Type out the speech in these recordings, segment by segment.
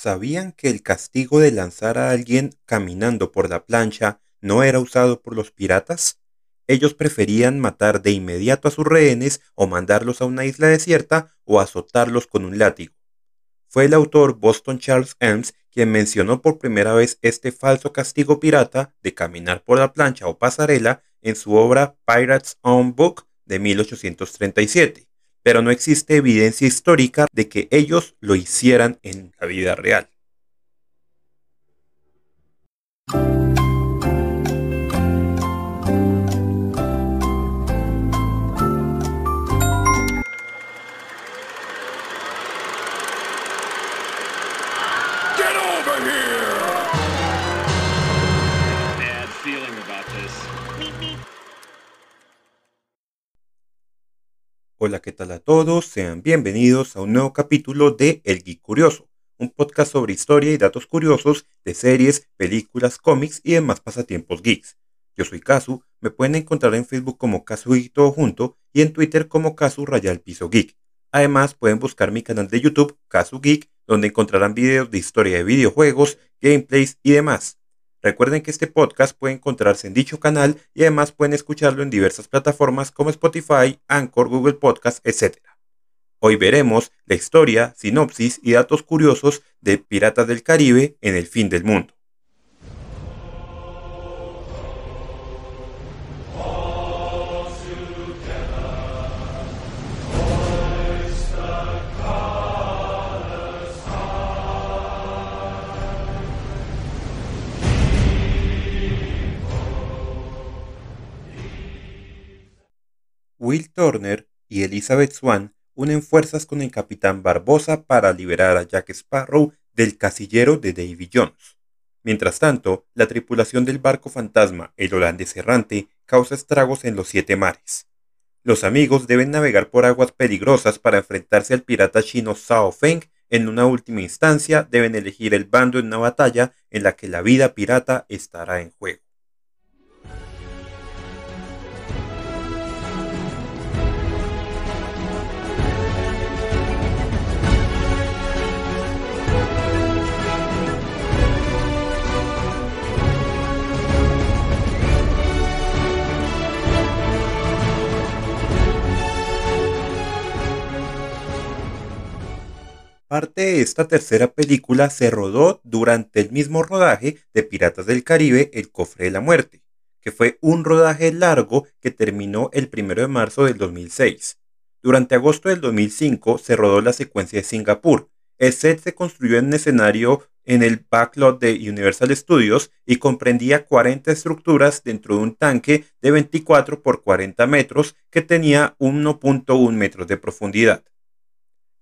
¿Sabían que el castigo de lanzar a alguien caminando por la plancha no era usado por los piratas? Ellos preferían matar de inmediato a sus rehenes o mandarlos a una isla desierta o azotarlos con un látigo. Fue el autor Boston Charles Elms quien mencionó por primera vez este falso castigo pirata de caminar por la plancha o pasarela en su obra Pirates Own Book de 1837 pero no existe evidencia histórica de que ellos lo hicieran en la vida real. Hola, ¿qué tal a todos? Sean bienvenidos a un nuevo capítulo de El Geek Curioso, un podcast sobre historia y datos curiosos de series, películas, cómics y demás pasatiempos geeks. Yo soy Kazu, me pueden encontrar en Facebook como Kazu Geek todo junto y en Twitter como Kazu Rayal Piso Geek. Además, pueden buscar mi canal de YouTube, Kazu Geek, donde encontrarán videos de historia de videojuegos, gameplays y demás. Recuerden que este podcast puede encontrarse en dicho canal y además pueden escucharlo en diversas plataformas como Spotify, Anchor, Google Podcast, etc. Hoy veremos la historia, sinopsis y datos curiosos de Piratas del Caribe en el fin del mundo. Will Turner y Elizabeth Swan unen fuerzas con el capitán Barbosa para liberar a Jack Sparrow del casillero de Davy Jones. Mientras tanto, la tripulación del barco fantasma, el holandés errante, causa estragos en los siete mares. Los amigos deben navegar por aguas peligrosas para enfrentarse al pirata chino Sao Feng. En una última instancia, deben elegir el bando en una batalla en la que la vida pirata estará en juego. Parte de esta tercera película se rodó durante el mismo rodaje de Piratas del Caribe, El Cofre de la Muerte, que fue un rodaje largo que terminó el 1 de marzo del 2006. Durante agosto del 2005 se rodó la secuencia de Singapur. El set se construyó en escenario en el backlot de Universal Studios y comprendía 40 estructuras dentro de un tanque de 24 por 40 metros que tenía 1.1 metros de profundidad.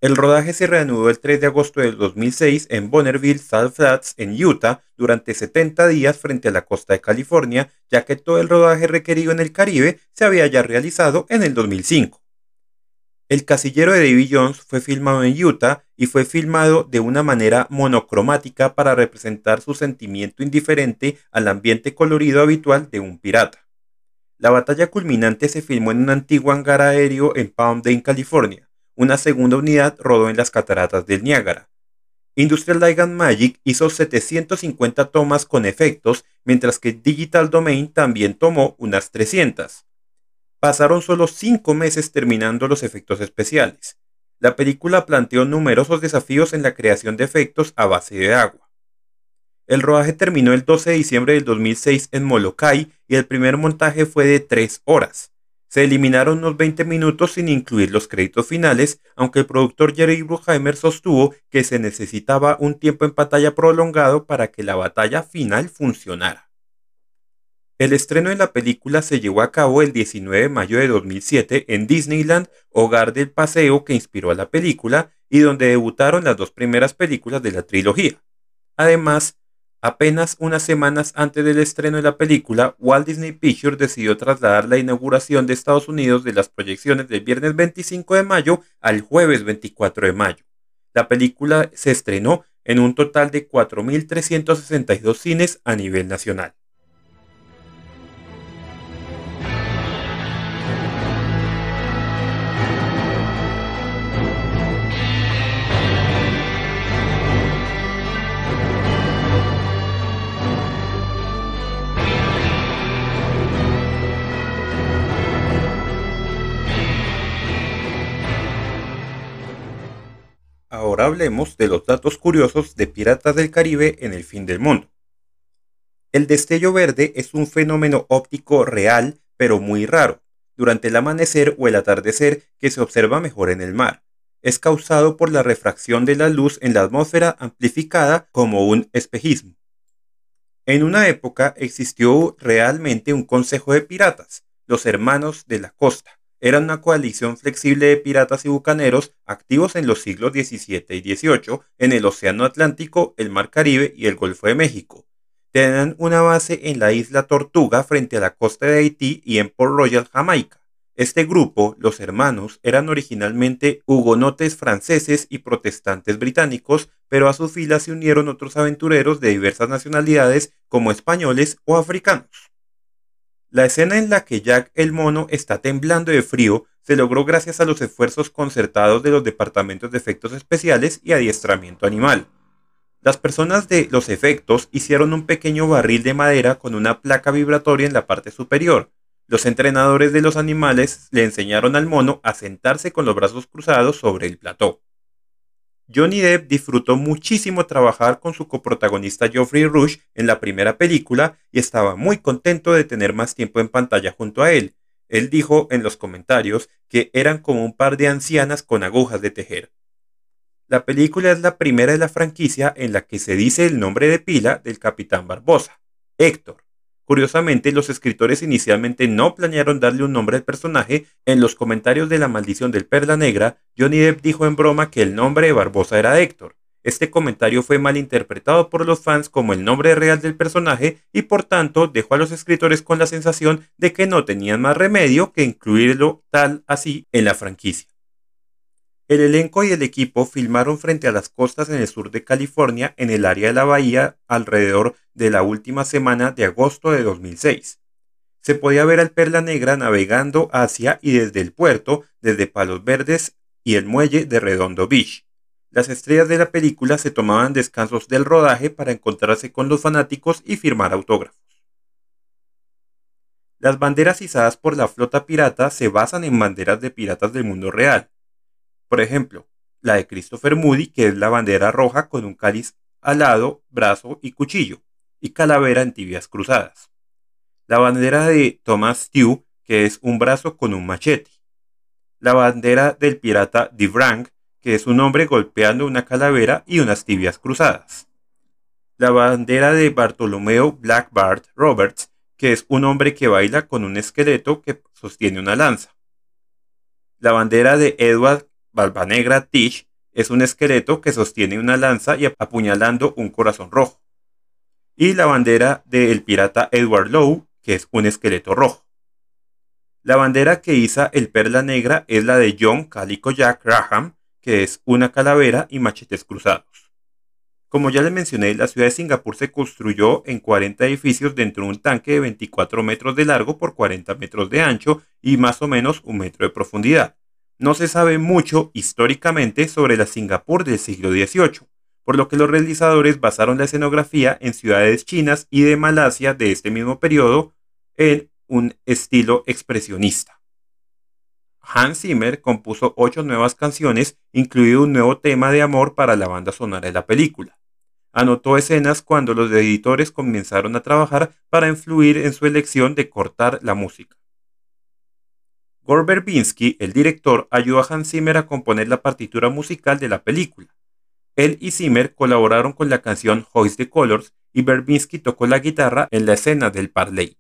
El rodaje se reanudó el 3 de agosto del 2006 en Bonneville, Salt Flats, en Utah, durante 70 días frente a la costa de California, ya que todo el rodaje requerido en el Caribe se había ya realizado en el 2005. El casillero de Davy Jones fue filmado en Utah y fue filmado de una manera monocromática para representar su sentimiento indiferente al ambiente colorido habitual de un pirata. La batalla culminante se filmó en un antiguo hangar aéreo en Palm Dane, California. Una segunda unidad rodó en las cataratas del Niágara. Industrial Light and Magic hizo 750 tomas con efectos, mientras que Digital Domain también tomó unas 300. Pasaron solo 5 meses terminando los efectos especiales. La película planteó numerosos desafíos en la creación de efectos a base de agua. El rodaje terminó el 12 de diciembre del 2006 en Molokai y el primer montaje fue de 3 horas. Se eliminaron unos 20 minutos sin incluir los créditos finales, aunque el productor Jerry Bruckheimer sostuvo que se necesitaba un tiempo en pantalla prolongado para que la batalla final funcionara. El estreno de la película se llevó a cabo el 19 de mayo de 2007 en Disneyland, hogar del paseo que inspiró a la película y donde debutaron las dos primeras películas de la trilogía. Además, Apenas unas semanas antes del estreno de la película, Walt Disney Pictures decidió trasladar la inauguración de Estados Unidos de las proyecciones del viernes 25 de mayo al jueves 24 de mayo. La película se estrenó en un total de 4.362 cines a nivel nacional. Hablemos de los datos curiosos de Piratas del Caribe en el fin del mundo. El destello verde es un fenómeno óptico real, pero muy raro, durante el amanecer o el atardecer que se observa mejor en el mar. Es causado por la refracción de la luz en la atmósfera amplificada como un espejismo. En una época existió realmente un consejo de piratas, los hermanos de la costa, era una coalición flexible de piratas y bucaneros activos en los siglos XVII y XVIII en el Océano Atlántico, el Mar Caribe y el Golfo de México. Tenían una base en la isla Tortuga frente a la costa de Haití y en Port Royal, Jamaica. Este grupo, los hermanos, eran originalmente hugonotes franceses y protestantes británicos, pero a sus filas se unieron otros aventureros de diversas nacionalidades como españoles o africanos. La escena en la que Jack el mono está temblando de frío se logró gracias a los esfuerzos concertados de los departamentos de efectos especiales y adiestramiento animal. Las personas de los efectos hicieron un pequeño barril de madera con una placa vibratoria en la parte superior. Los entrenadores de los animales le enseñaron al mono a sentarse con los brazos cruzados sobre el plató. Johnny Depp disfrutó muchísimo trabajar con su coprotagonista Geoffrey Rush en la primera película y estaba muy contento de tener más tiempo en pantalla junto a él. Él dijo en los comentarios que eran como un par de ancianas con agujas de tejer. La película es la primera de la franquicia en la que se dice el nombre de pila del capitán Barbosa, Héctor, Curiosamente, los escritores inicialmente no planearon darle un nombre al personaje. En los comentarios de La maldición del Perla Negra, Johnny Depp dijo en broma que el nombre de Barbosa era Héctor. Este comentario fue mal interpretado por los fans como el nombre real del personaje y por tanto dejó a los escritores con la sensación de que no tenían más remedio que incluirlo tal así en la franquicia. El elenco y el equipo filmaron frente a las costas en el sur de California, en el área de la bahía, alrededor de la última semana de agosto de 2006. Se podía ver al Perla Negra navegando hacia y desde el puerto, desde Palos Verdes y el muelle de Redondo Beach. Las estrellas de la película se tomaban descansos del rodaje para encontrarse con los fanáticos y firmar autógrafos. Las banderas izadas por la flota pirata se basan en banderas de piratas del mundo real, por ejemplo, la de Christopher Moody, que es la bandera roja con un cáliz alado, brazo y cuchillo, y calavera en tibias cruzadas. La bandera de Thomas Stew, que es un brazo con un machete. La bandera del pirata Divrang, que es un hombre golpeando una calavera y unas tibias cruzadas. La bandera de Bartolomeo Blackbart Roberts, que es un hombre que baila con un esqueleto que sostiene una lanza. La bandera de Edward Negra Tish es un esqueleto que sostiene una lanza y apuñalando un corazón rojo. Y la bandera del pirata Edward Lowe, que es un esqueleto rojo. La bandera que iza el perla negra es la de John Calico Jack Graham, que es una calavera y machetes cruzados. Como ya les mencioné, la ciudad de Singapur se construyó en 40 edificios dentro de un tanque de 24 metros de largo por 40 metros de ancho y más o menos un metro de profundidad no se sabe mucho históricamente sobre la Singapur del siglo XVIII, por lo que los realizadores basaron la escenografía en ciudades chinas y de Malasia de este mismo periodo en un estilo expresionista. Hans Zimmer compuso ocho nuevas canciones, incluido un nuevo tema de amor para la banda sonora de la película. Anotó escenas cuando los editores comenzaron a trabajar para influir en su elección de cortar la música. Gore Verbinski, el director, ayudó a Hans Zimmer a componer la partitura musical de la película. Él y Zimmer colaboraron con la canción Hoist the Colors y Verbinski tocó la guitarra en la escena del Parley.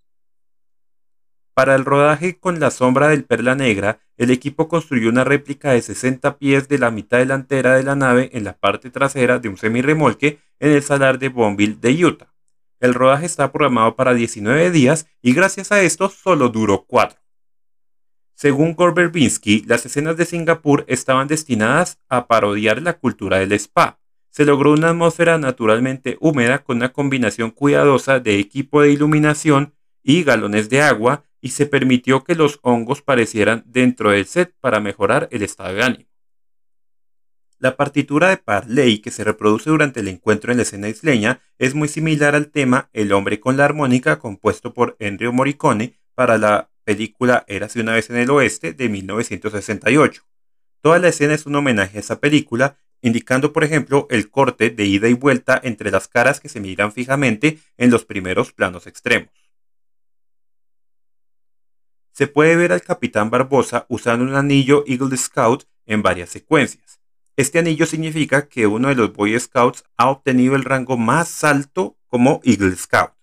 Para el rodaje con la sombra del Perla Negra, el equipo construyó una réplica de 60 pies de la mitad delantera de la nave en la parte trasera de un semirremolque en el salar de Bonneville de Utah. El rodaje está programado para 19 días y gracias a esto solo duró 4. Según Gore las escenas de Singapur estaban destinadas a parodiar la cultura del spa. Se logró una atmósfera naturalmente húmeda con una combinación cuidadosa de equipo de iluminación y galones de agua y se permitió que los hongos parecieran dentro del set para mejorar el estado de ánimo. La partitura de Parley que se reproduce durante el encuentro en la escena isleña es muy similar al tema El hombre con la armónica compuesto por Ennio Morricone para la película Érase una vez en el oeste de 1968. Toda la escena es un homenaje a esa película indicando por ejemplo el corte de ida y vuelta entre las caras que se miran fijamente en los primeros planos extremos. Se puede ver al capitán Barbosa usando un anillo Eagle Scout en varias secuencias. Este anillo significa que uno de los Boy Scouts ha obtenido el rango más alto como Eagle Scout.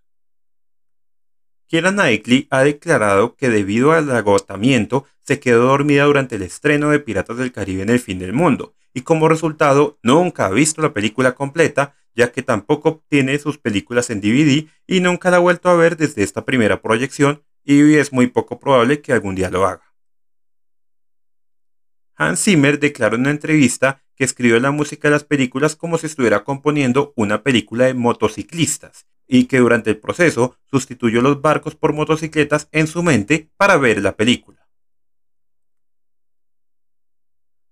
Kira Knightley ha declarado que debido al agotamiento se quedó dormida durante el estreno de Piratas del Caribe en el fin del mundo y como resultado nunca ha visto la película completa ya que tampoco tiene sus películas en DVD y nunca la ha vuelto a ver desde esta primera proyección y es muy poco probable que algún día lo haga. Hans Zimmer declaró en una entrevista que escribió la música de las películas como si estuviera componiendo una película de motociclistas y que durante el proceso sustituyó los barcos por motocicletas en su mente para ver la película.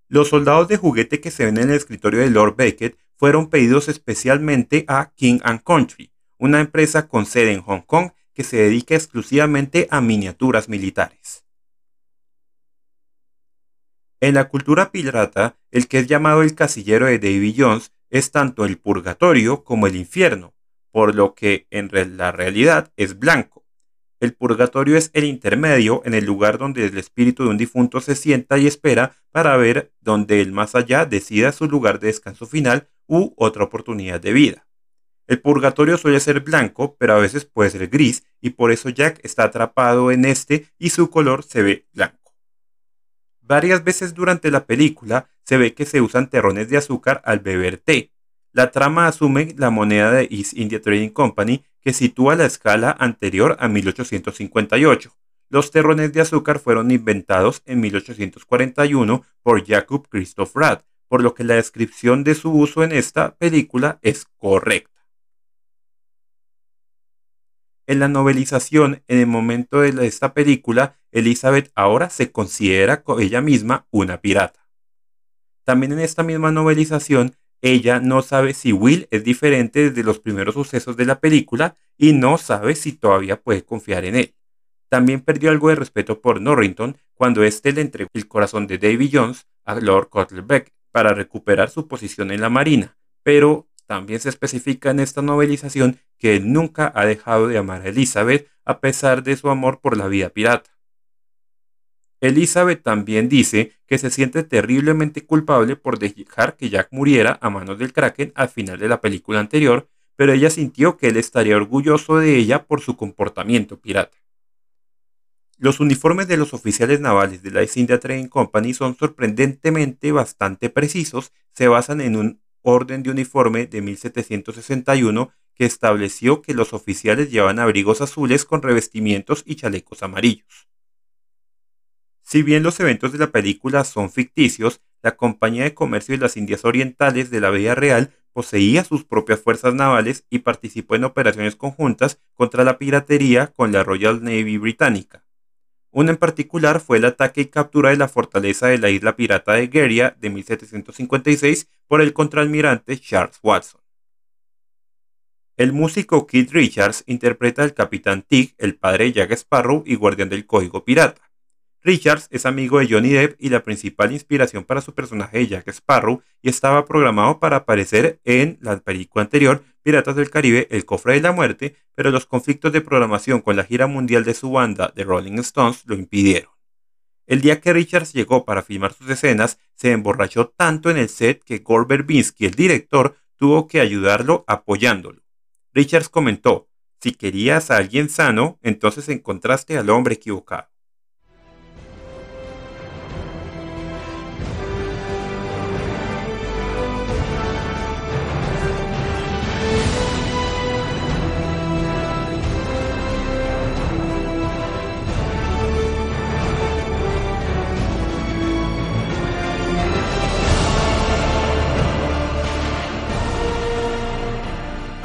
Los soldados de juguete que se ven en el escritorio de Lord Beckett fueron pedidos especialmente a King Country, una empresa con sede en Hong Kong que se dedica exclusivamente a miniaturas militares. En la cultura pirata, el que es llamado el casillero de Davy Jones es tanto el purgatorio como el infierno, por lo que en la realidad es blanco. El purgatorio es el intermedio en el lugar donde el espíritu de un difunto se sienta y espera para ver donde el más allá decida su lugar de descanso final u otra oportunidad de vida. El purgatorio suele ser blanco, pero a veces puede ser gris, y por eso Jack está atrapado en este y su color se ve blanco. Varias veces durante la película se ve que se usan terrones de azúcar al beber té. La trama asume la moneda de East India Trading Company que sitúa la escala anterior a 1858. Los terrones de azúcar fueron inventados en 1841 por Jacob Christoph Rath, por lo que la descripción de su uso en esta película es correcta. En la novelización, en el momento de esta película, Elizabeth ahora se considera ella misma una pirata. También en esta misma novelización, ella no sabe si Will es diferente desde los primeros sucesos de la película y no sabe si todavía puede confiar en él. También perdió algo de respeto por Norrington cuando éste le entregó el corazón de Davy Jones a Lord Cutlerbeck para recuperar su posición en la marina, pero también se especifica en esta novelización que él nunca ha dejado de amar a Elizabeth a pesar de su amor por la vida pirata. Elizabeth también dice que se siente terriblemente culpable por dejar que Jack muriera a manos del Kraken al final de la película anterior, pero ella sintió que él estaría orgulloso de ella por su comportamiento pirata. Los uniformes de los oficiales navales de la East India Trading Company son sorprendentemente bastante precisos, se basan en un orden de uniforme de 1761 que estableció que los oficiales llevan abrigos azules con revestimientos y chalecos amarillos. Si bien los eventos de la película son ficticios, la Compañía de Comercio de las Indias Orientales de la vida real poseía sus propias fuerzas navales y participó en operaciones conjuntas contra la piratería con la Royal Navy británica. Una en particular fue el ataque y captura de la fortaleza de la isla pirata de Geria de 1756 por el contraalmirante Charles Watson. El músico Keith Richards interpreta al capitán Tig, el padre de Jack Sparrow y guardián del código pirata. Richards es amigo de Johnny Depp y la principal inspiración para su personaje Jack Sparrow y estaba programado para aparecer en la película anterior Piratas del Caribe, El Cofre de la Muerte, pero los conflictos de programación con la gira mundial de su banda, The Rolling Stones, lo impidieron. El día que Richards llegó para filmar sus escenas, se emborrachó tanto en el set que Gore Verbinski, el director, tuvo que ayudarlo apoyándolo. Richards comentó, si querías a alguien sano, entonces encontraste al hombre equivocado.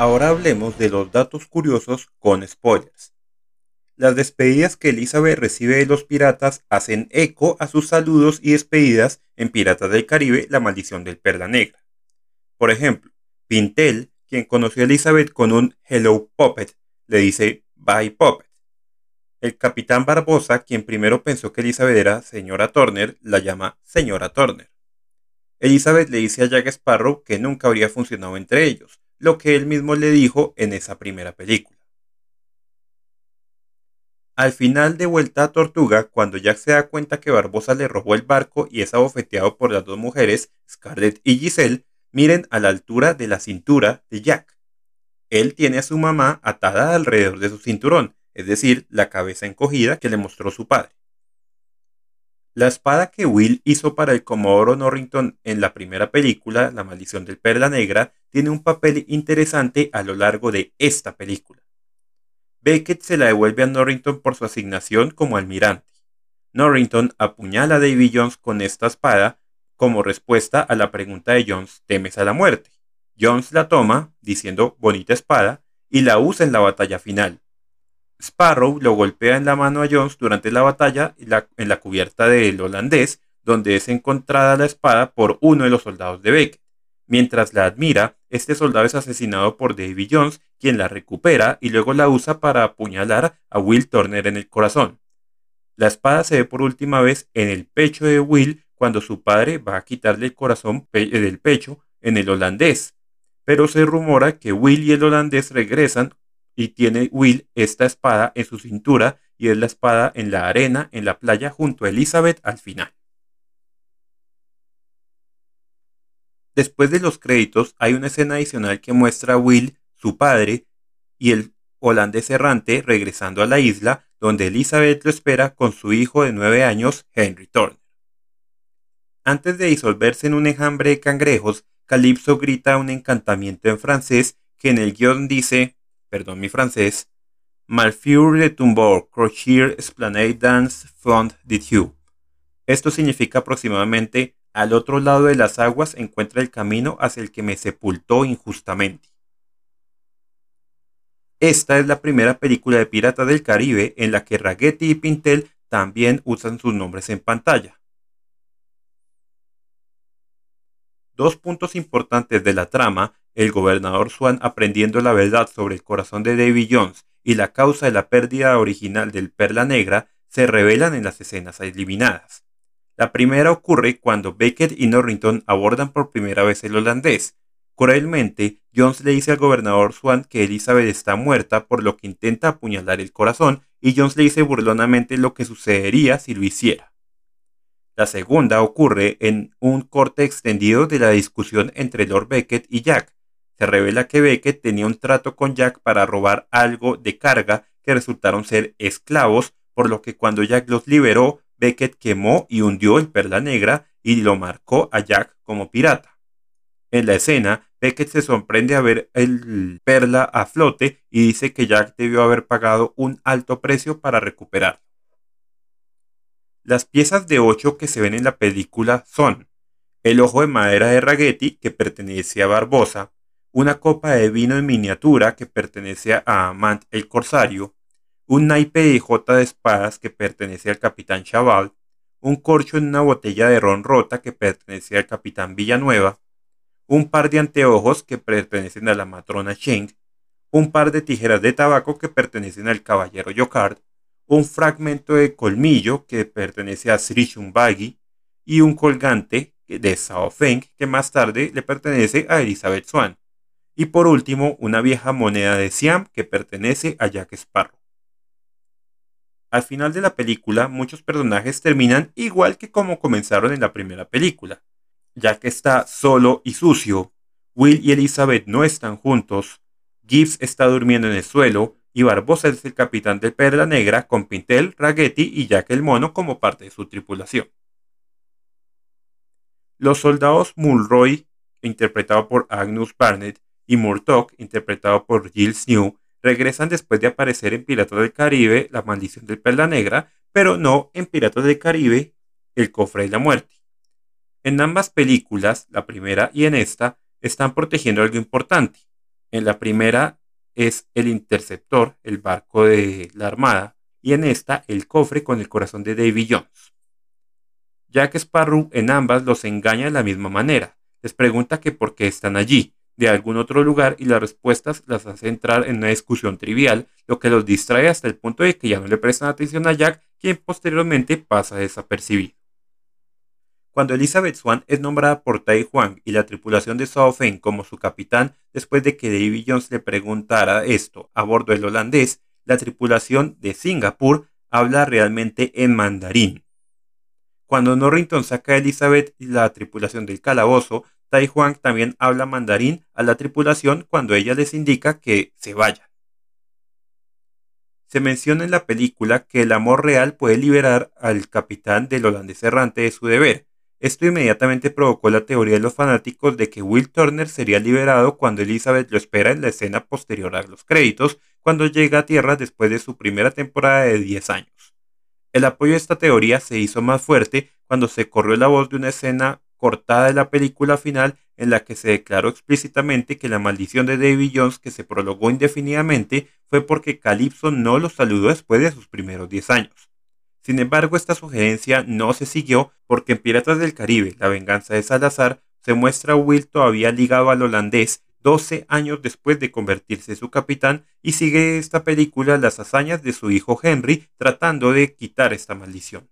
Ahora hablemos de los datos curiosos con spoilers. Las despedidas que Elizabeth recibe de los piratas hacen eco a sus saludos y despedidas en Piratas del Caribe, La maldición del Perla Negra. Por ejemplo, Pintel, quien conoció a Elizabeth con un Hello Puppet, le dice Bye Puppet. El capitán Barbosa, quien primero pensó que Elizabeth era señora Turner, la llama señora Turner. Elizabeth le dice a Jack Sparrow que nunca habría funcionado entre ellos, lo que él mismo le dijo en esa primera película. Al final de Vuelta a Tortuga, cuando Jack se da cuenta que Barbosa le robó el barco y es abofeteado por las dos mujeres, Scarlett y Giselle, miren a la altura de la cintura de Jack. Él tiene a su mamá atada alrededor de su cinturón, es decir, la cabeza encogida que le mostró su padre. La espada que Will hizo para el Comodoro Norrington en la primera película, La maldición del Perla Negra, tiene un papel interesante a lo largo de esta película. Beckett se la devuelve a Norrington por su asignación como almirante. Norrington apuñala a Davy Jones con esta espada como respuesta a la pregunta de Jones, ¿temes a la muerte? Jones la toma, diciendo bonita espada, y la usa en la batalla final. Sparrow lo golpea en la mano a Jones durante la batalla en la cubierta del holandés, donde es encontrada la espada por uno de los soldados de Beckett. Mientras la admira, este soldado es asesinado por Davy Jones, quien la recupera y luego la usa para apuñalar a Will Turner en el corazón. La espada se ve por última vez en el pecho de Will cuando su padre va a quitarle el corazón del pecho en el holandés. Pero se rumora que Will y el holandés regresan y tiene Will esta espada en su cintura y es la espada en la arena en la playa junto a Elizabeth al final. Después de los créditos hay una escena adicional que muestra a Will, su padre, y el holandés errante regresando a la isla donde Elizabeth lo espera con su hijo de nueve años, Henry Turner. Antes de disolverse en un enjambre de cangrejos, Calypso grita un encantamiento en francés que en el guion dice, perdón mi francés, Malfure de Tumbor, Crochier Esplanade Dance Fond de. Esto significa aproximadamente al otro lado de las aguas encuentra el camino hacia el que me sepultó injustamente. Esta es la primera película de Pirata del Caribe en la que Raggeti y Pintel también usan sus nombres en pantalla. Dos puntos importantes de la trama, el gobernador Swan aprendiendo la verdad sobre el corazón de Davy Jones y la causa de la pérdida original del Perla Negra, se revelan en las escenas eliminadas. La primera ocurre cuando Beckett y Norrington abordan por primera vez el holandés. Cruelmente, Jones le dice al gobernador Swan que Elizabeth está muerta, por lo que intenta apuñalar el corazón, y Jones le dice burlonamente lo que sucedería si lo hiciera. La segunda ocurre en un corte extendido de la discusión entre Lord Beckett y Jack. Se revela que Beckett tenía un trato con Jack para robar algo de carga que resultaron ser esclavos, por lo que cuando Jack los liberó, Beckett quemó y hundió el Perla Negra y lo marcó a Jack como pirata. En la escena, Beckett se sorprende a ver el Perla a flote y dice que Jack debió haber pagado un alto precio para recuperarlo. Las piezas de ocho que se ven en la película son el ojo de madera de Raggeti que pertenece a Barbosa, una copa de vino en miniatura que pertenece a Amant el Corsario, un naipe de J de espadas que pertenece al capitán Chaval, un corcho en una botella de ron rota que pertenece al capitán Villanueva, un par de anteojos que pertenecen a la matrona Cheng, un par de tijeras de tabaco que pertenecen al caballero Yokard, un fragmento de colmillo que pertenece a Sri Shumbagi y un colgante de Sao Feng que más tarde le pertenece a Elizabeth Swan. Y por último, una vieja moneda de Siam que pertenece a Jack Sparrow. Al final de la película, muchos personajes terminan igual que como comenzaron en la primera película. Que está solo y sucio, Will y Elizabeth no están juntos, Gibbs está durmiendo en el suelo y Barbosa es el capitán del Perla Negra con Pintel, Raggeti y Jack el Mono como parte de su tripulación. Los soldados Mulroy, interpretado por Agnus Barnett, y Murdoch, interpretado por Giles New, regresan después de aparecer en Piratas del Caribe, La Maldición del Perla Negra, pero no en Piratas del Caribe, El Cofre de la Muerte. En ambas películas, la primera y en esta, están protegiendo algo importante. En la primera es el interceptor, el barco de la Armada, y en esta el cofre con el corazón de Davy Jones. Jack Sparrow en ambas los engaña de la misma manera. Les pregunta que por qué están allí, de algún otro lugar y las respuestas las hace entrar en una discusión trivial, lo que los distrae hasta el punto de que ya no le prestan atención a Jack, quien posteriormente pasa desapercibido. Cuando Elizabeth Swan es nombrada por Tai Huang y la tripulación de Sao Feng como su capitán, después de que Davy Jones le preguntara esto a bordo del holandés, la tripulación de Singapur habla realmente en mandarín. Cuando Norrington saca a Elizabeth y la tripulación del calabozo, Tai Huang también habla mandarín a la tripulación cuando ella les indica que se vaya. Se menciona en la película que el amor real puede liberar al capitán del holandés errante de su deber, esto inmediatamente provocó la teoría de los fanáticos de que Will Turner sería liberado cuando Elizabeth lo espera en la escena posterior a los créditos, cuando llega a tierra después de su primera temporada de 10 años. El apoyo a esta teoría se hizo más fuerte cuando se corrió la voz de una escena cortada de la película final en la que se declaró explícitamente que la maldición de Davy Jones que se prolongó indefinidamente fue porque Calypso no lo saludó después de sus primeros 10 años. Sin embargo, esta sugerencia no se siguió porque en Piratas del Caribe, la venganza de Salazar, se muestra a Will todavía ligado al holandés 12 años después de convertirse en su capitán y sigue esta película las hazañas de su hijo Henry tratando de quitar esta maldición.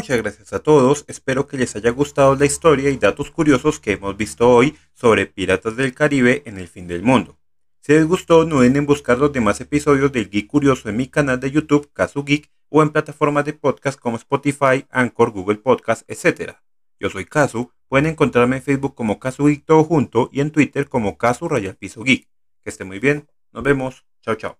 Muchas gracias a todos, espero que les haya gustado la historia y datos curiosos que hemos visto hoy sobre Piratas del Caribe en el fin del mundo. Si les gustó, no duden en buscar los demás episodios del Geek Curioso en mi canal de YouTube, Casu Geek, o en plataformas de podcast como Spotify, Anchor, Google Podcast, etc. Yo soy Casu, pueden encontrarme en Facebook como Casu Geek todo junto y en Twitter como Casu Rayal Piso Geek. Que esté muy bien, nos vemos, chao chao.